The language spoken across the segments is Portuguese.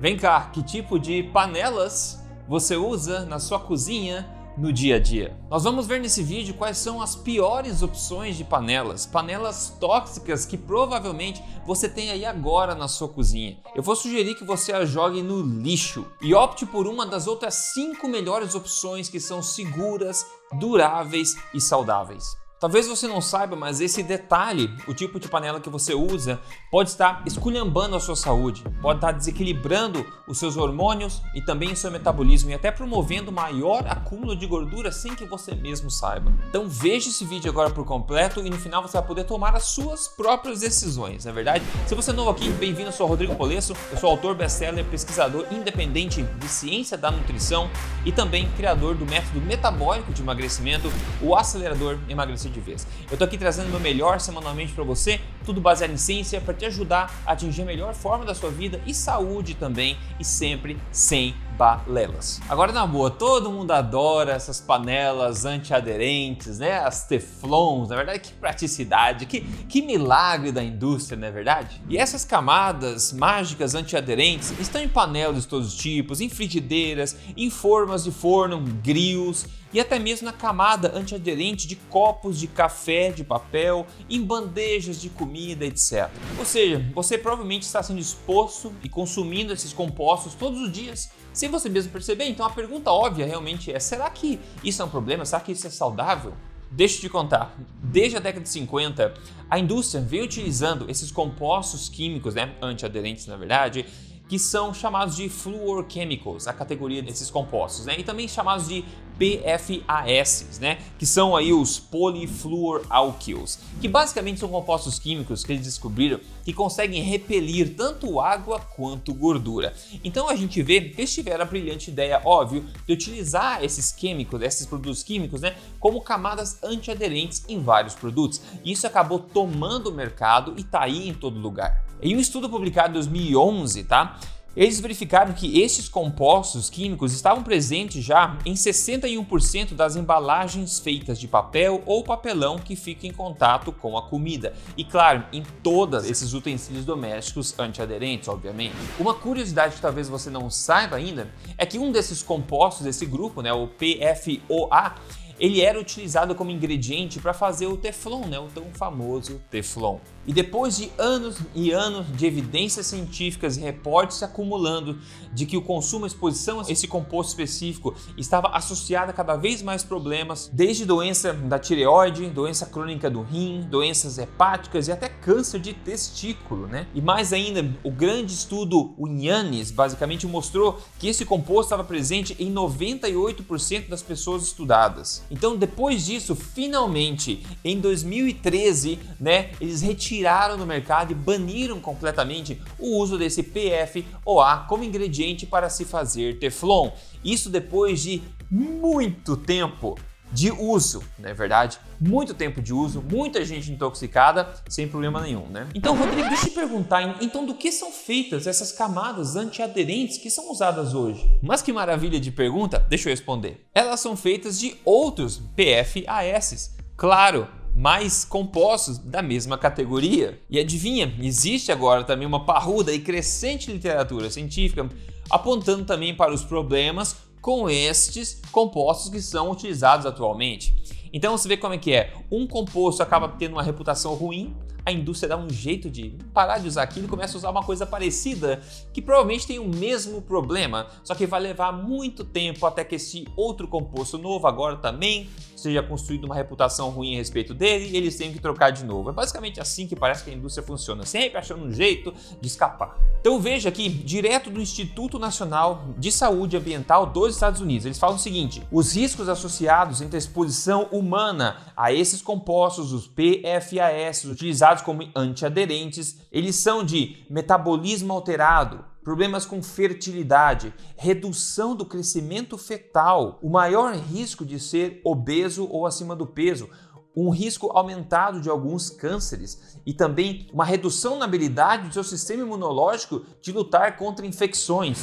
Vem cá, que tipo de panelas você usa na sua cozinha no dia a dia? Nós vamos ver nesse vídeo quais são as piores opções de panelas, panelas tóxicas que provavelmente você tem aí agora na sua cozinha. Eu vou sugerir que você a jogue no lixo e opte por uma das outras cinco melhores opções que são seguras, duráveis e saudáveis. Talvez você não saiba, mas esse detalhe, o tipo de panela que você usa, pode estar esculhambando a sua saúde, pode estar desequilibrando os seus hormônios e também o seu metabolismo e até promovendo maior acúmulo de gordura sem que você mesmo saiba. Então veja esse vídeo agora por completo e no final você vai poder tomar as suas próprias decisões, não é verdade? Se você é novo aqui, bem-vindo, eu sou Rodrigo Polesso, eu sou autor best-seller, pesquisador independente de ciência da nutrição e também criador do método metabólico de emagrecimento, o acelerador emagrecimento de vez. Eu tô aqui trazendo meu melhor semanalmente para você, tudo baseado em ciência para te ajudar a atingir a melhor forma da sua vida e saúde também e sempre sem balelas. Agora na boa, todo mundo adora essas panelas antiaderentes, né? As teflons, na verdade, que praticidade, que, que milagre da indústria, não é verdade? E essas camadas mágicas antiaderentes estão em panelas de todos os tipos, em frigideiras, em formas de forno, grills e até mesmo na camada antiaderente de copos de café de papel, em bandejas de comida, etc. Ou seja, você provavelmente está sendo exposto e consumindo esses compostos todos os dias sem você mesmo perceber. Então a pergunta óbvia realmente é: será que isso é um problema? Será que isso é saudável? Deixa eu te contar, desde a década de 50, a indústria vem utilizando esses compostos químicos, né, antiaderentes na verdade, que são chamados de fluorochemicals, a categoria desses compostos, né? E também chamados de PFAS, né? Que são aí os polifluoralkyls, que basicamente são compostos químicos que eles descobriram que conseguem repelir tanto água quanto gordura. Então a gente vê que eles tiveram a brilhante ideia, óbvio, de utilizar esses químicos, esses produtos químicos, né, como camadas antiaderentes em vários produtos. E isso acabou tomando o mercado e tá aí em todo lugar. Em um estudo publicado em 2011, tá? Eles verificaram que esses compostos químicos estavam presentes já em 61% das embalagens feitas de papel ou papelão que ficam em contato com a comida. E claro, em todos esses utensílios domésticos antiaderentes, obviamente. Uma curiosidade que talvez você não saiba ainda é que um desses compostos desse grupo, né, o PFOA, ele era utilizado como ingrediente para fazer o Teflon, né, o tão famoso Teflon. E depois de anos e anos de evidências científicas e reportes se acumulando de que o consumo e exposição a esse composto específico estava associado a cada vez mais problemas, desde doença da tireoide, doença crônica do rim, doenças hepáticas e até câncer de testículo, né? E mais ainda, o grande estudo Unyanis basicamente mostrou que esse composto estava presente em 98% das pessoas estudadas. Então, depois disso, finalmente, em 2013, né, eles retiraram tiraram do mercado e baniram completamente o uso desse PFOA como ingrediente para se fazer Teflon. Isso depois de muito tempo de uso, não é verdade? Muito tempo de uso, muita gente intoxicada, sem problema nenhum, né? Então, Rodrigo, deixa eu te perguntar, então do que são feitas essas camadas antiaderentes que são usadas hoje? Mas que maravilha de pergunta, deixa eu responder. Elas são feitas de outros PFAS. Claro, mais compostos da mesma categoria. E adivinha, existe agora também uma parruda e crescente literatura científica apontando também para os problemas com estes compostos que são utilizados atualmente. Então você vê como é que é. Um composto acaba tendo uma reputação ruim, a indústria dá um jeito de parar de usar aquilo e começa a usar uma coisa parecida, que provavelmente tem o mesmo problema, só que vai levar muito tempo até que esse outro composto novo agora também seja construído uma reputação ruim a respeito dele e eles tenham que trocar de novo. É basicamente assim que parece que a indústria funciona, sempre achando um jeito de escapar. Então veja aqui, direto do Instituto Nacional de Saúde Ambiental dos Estados Unidos, eles falam o seguinte: os riscos associados entre a exposição humana a esses compostos, os PFAS, utilizados como antiaderentes, eles são de metabolismo alterado, problemas com fertilidade, redução do crescimento fetal, o maior risco de ser obeso ou acima do peso, um risco aumentado de alguns cânceres e também uma redução na habilidade do seu sistema imunológico de lutar contra infecções.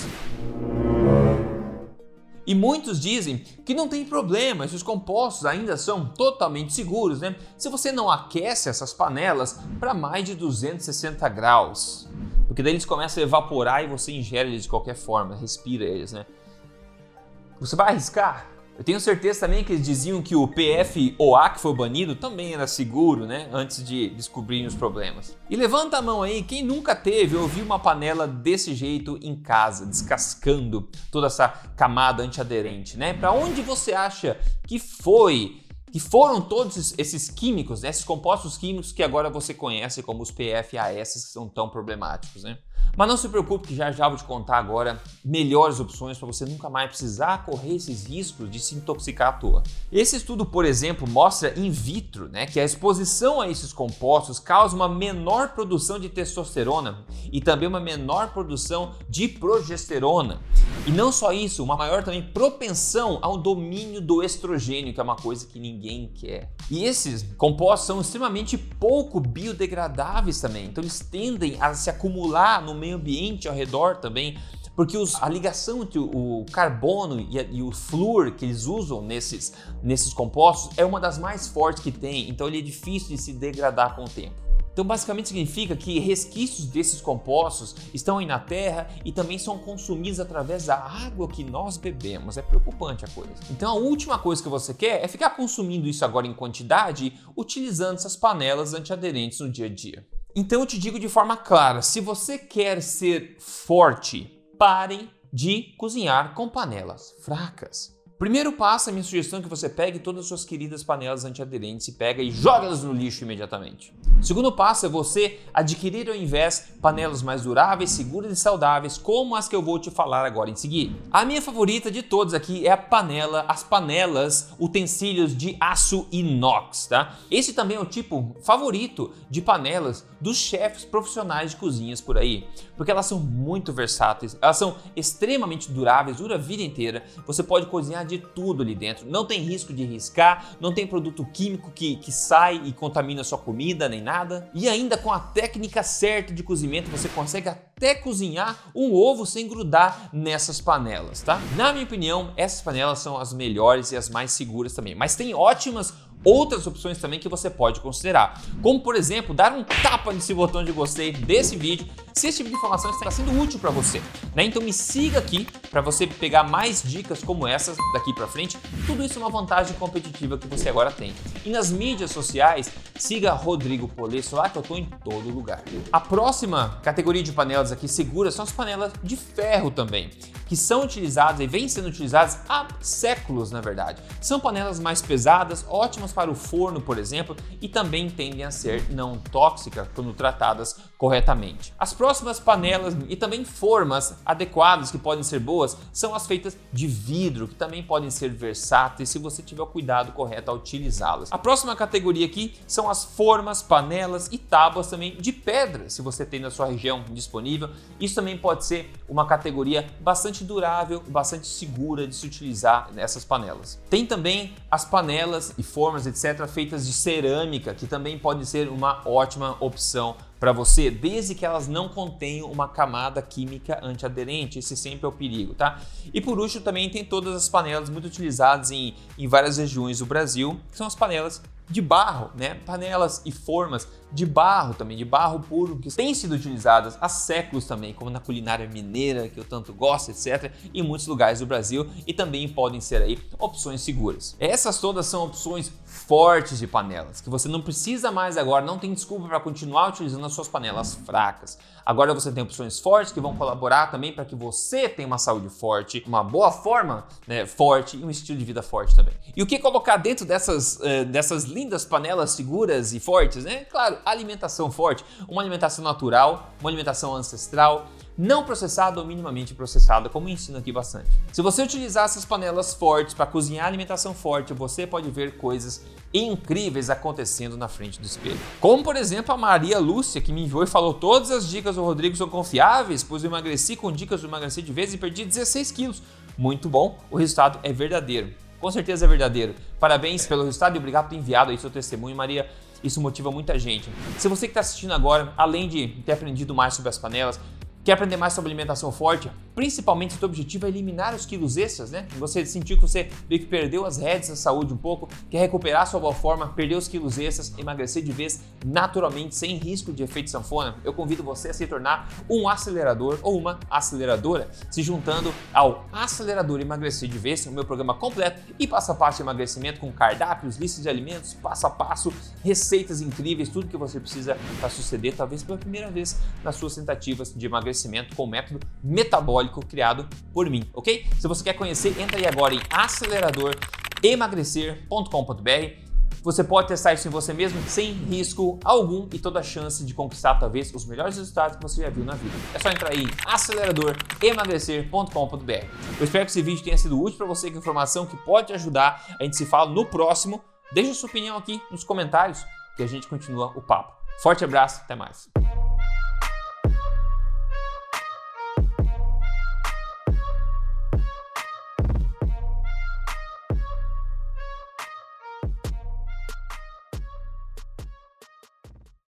E muitos dizem que não tem problema, esses compostos ainda são totalmente seguros, né? Se você não aquece essas panelas para mais de 260 graus. Porque daí eles começam a evaporar e você ingere eles de qualquer forma, respira eles, né? Você vai arriscar? Eu tenho certeza também que eles diziam que o PFOA que foi banido também era seguro, né? Antes de descobrirem os problemas. E levanta a mão aí, quem nunca teve ou viu uma panela desse jeito em casa, descascando toda essa camada antiaderente, né? Para onde você acha que foi que foram todos esses químicos, né, esses compostos químicos que agora você conhece como os PFAS, que são tão problemáticos, né? Mas não se preocupe que já já vou te contar agora melhores opções para você nunca mais precisar correr esses riscos de se intoxicar à toa. Esse estudo, por exemplo, mostra in vitro né, que a exposição a esses compostos causa uma menor produção de testosterona e também uma menor produção de progesterona. E não só isso, uma maior também propensão ao domínio do estrogênio, que é uma coisa que ninguém quer. E esses compostos são extremamente pouco biodegradáveis também, então eles tendem a se acumular no meio ambiente ao redor também, porque os, a ligação entre o, carbono e, a, e, o flúor que eles usam nesses, nesses compostos é uma das mais fortes que tem, então ele é difícil de se degradar com o tempo. Então, basicamente significa que resquícios desses compostos estão aí na Terra e também são consumidos através da água que nós bebemos. É preocupante a coisa. Então, a última coisa que você quer é ficar consumindo isso agora em quantidade, utilizando essas panelas antiaderentes no dia a dia. Então, eu te digo de forma clara: se você quer ser forte, pare de cozinhar com panelas fracas. Primeiro passo, a minha sugestão é que você pegue todas as suas queridas panelas antiaderentes e pega e joga elas no lixo imediatamente. Segundo passo é você adquirir ao invés panelas mais duráveis, seguras e saudáveis, como as que eu vou te falar agora em seguida. A minha favorita de todas aqui é a panela, as panelas, utensílios de aço inox, tá? Esse também é o tipo favorito de panelas dos chefes profissionais de cozinhas por aí, porque elas são muito versáteis, elas são extremamente duráveis, dura a vida inteira. Você pode cozinhar de tudo ali dentro. Não tem risco de riscar, não tem produto químico que, que sai e contamina sua comida nem nada. E ainda com a técnica certa de cozimento, você consegue até cozinhar um ovo sem grudar nessas panelas, tá? Na minha opinião, essas panelas são as melhores e as mais seguras também. Mas tem ótimas outras opções também que você pode considerar, como por exemplo, dar um tapa nesse botão de gostei desse vídeo se esse tipo de informação está sendo útil para você. Né? Então me siga aqui para você pegar mais dicas como essas daqui para frente. Tudo isso é uma vantagem competitiva que você agora tem. E nas mídias sociais, siga Rodrigo Polesso lá que eu estou em todo lugar. A próxima categoria de panelas aqui seguras são as panelas de ferro também que são utilizadas e vêm sendo utilizadas há séculos, na verdade. São panelas mais pesadas, ótimas para o forno, por exemplo, e também tendem a ser não tóxicas quando tratadas corretamente. As próximas panelas e também formas adequadas que podem ser boas são as feitas de vidro, que também podem ser versáteis se você tiver o cuidado correto ao utilizá-las. A próxima categoria aqui são as formas, panelas e tábuas também de pedra, se você tem na sua região disponível. Isso também pode ser uma categoria bastante bastante durável, bastante segura de se utilizar nessas panelas. Tem também as panelas e formas, etc., feitas de cerâmica, que também pode ser uma ótima opção para você, desde que elas não contenham uma camada química antiaderente. Esse sempre é o perigo, tá? E por último, também tem todas as panelas muito utilizadas em, em várias regiões do Brasil, que são as panelas de barro, né? Panelas e formas de barro também, de barro puro, que têm sido utilizadas há séculos também, como na culinária mineira, que eu tanto gosto, etc., em muitos lugares do Brasil e também podem ser aí opções seguras. Essas todas são opções fortes de panelas, que você não precisa mais agora, não tem desculpa para continuar utilizando as suas panelas fracas. Agora você tem opções fortes que vão colaborar também para que você tenha uma saúde forte, uma boa forma né, forte e um estilo de vida forte também. E o que colocar dentro dessas, uh, dessas lindas panelas seguras e fortes? Né? Claro, alimentação forte, uma alimentação natural, uma alimentação ancestral, não processada ou minimamente processada, como ensino aqui bastante. Se você utilizar essas panelas fortes para cozinhar alimentação forte, você pode ver coisas incríveis acontecendo na frente do espelho. Como, por exemplo, a Maria Lúcia, que me enviou e falou: Todas as dicas do Rodrigo são confiáveis, pois eu emagreci com dicas de emagrecer de vez e perdi 16 quilos. Muito bom, o resultado é verdadeiro. Com certeza é verdadeiro. Parabéns pelo resultado e obrigado por ter enviado aí seu testemunho, Maria. Isso motiva muita gente. Se você que está assistindo agora, além de ter aprendido mais sobre as panelas, quer aprender mais sobre alimentação forte, principalmente se o objetivo é eliminar os quilos extras, né? Você sentir que você meio que perdeu as redes da saúde um pouco, quer recuperar sua boa forma, perder os quilos extras, emagrecer de vez naturalmente, sem risco de efeito sanfona, eu convido você a se tornar um acelerador ou uma aceleradora, se juntando ao Acelerador Emagrecer de Vez, o meu programa completo e passo a passo de emagrecimento com cardápios, listas de alimentos, passo a passo, receitas incríveis, tudo que você precisa para suceder, talvez pela primeira vez nas suas tentativas de emagrecimento com o método metabólico criado por mim, ok? Se você quer conhecer, entra aí agora em aceleradoremagrecer.com.br você pode testar isso em você mesmo sem risco algum e toda a chance de conquistar talvez os melhores resultados que você já viu na vida. É só entrar aí em aceleradoremagrecer.com.br. Eu espero que esse vídeo tenha sido útil para você, com informação que pode ajudar. A gente se fala no próximo. Deixe sua opinião aqui nos comentários que a gente continua o papo. Forte abraço, até mais.